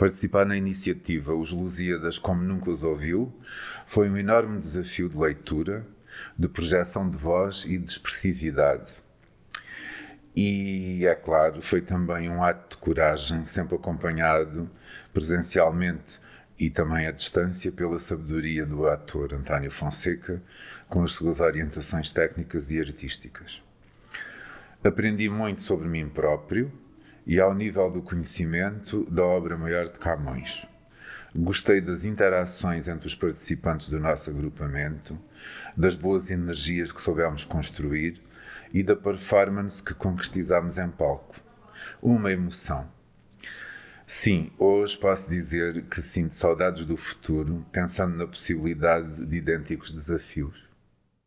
Participar na iniciativa Os Lusíadas Como Nunca Os Ouviu foi um enorme desafio de leitura, de projeção de voz e de expressividade. E, é claro, foi também um ato de coragem, sempre acompanhado presencialmente e também à distância pela sabedoria do ator António Fonseca, com as suas orientações técnicas e artísticas. Aprendi muito sobre mim próprio e ao nível do conhecimento da obra maior de Camões. Gostei das interações entre os participantes do nosso agrupamento, das boas energias que soubemos construir e da performance que concretizamos em palco. Uma emoção. Sim, hoje posso dizer que sinto saudades do futuro, pensando na possibilidade de idênticos desafios.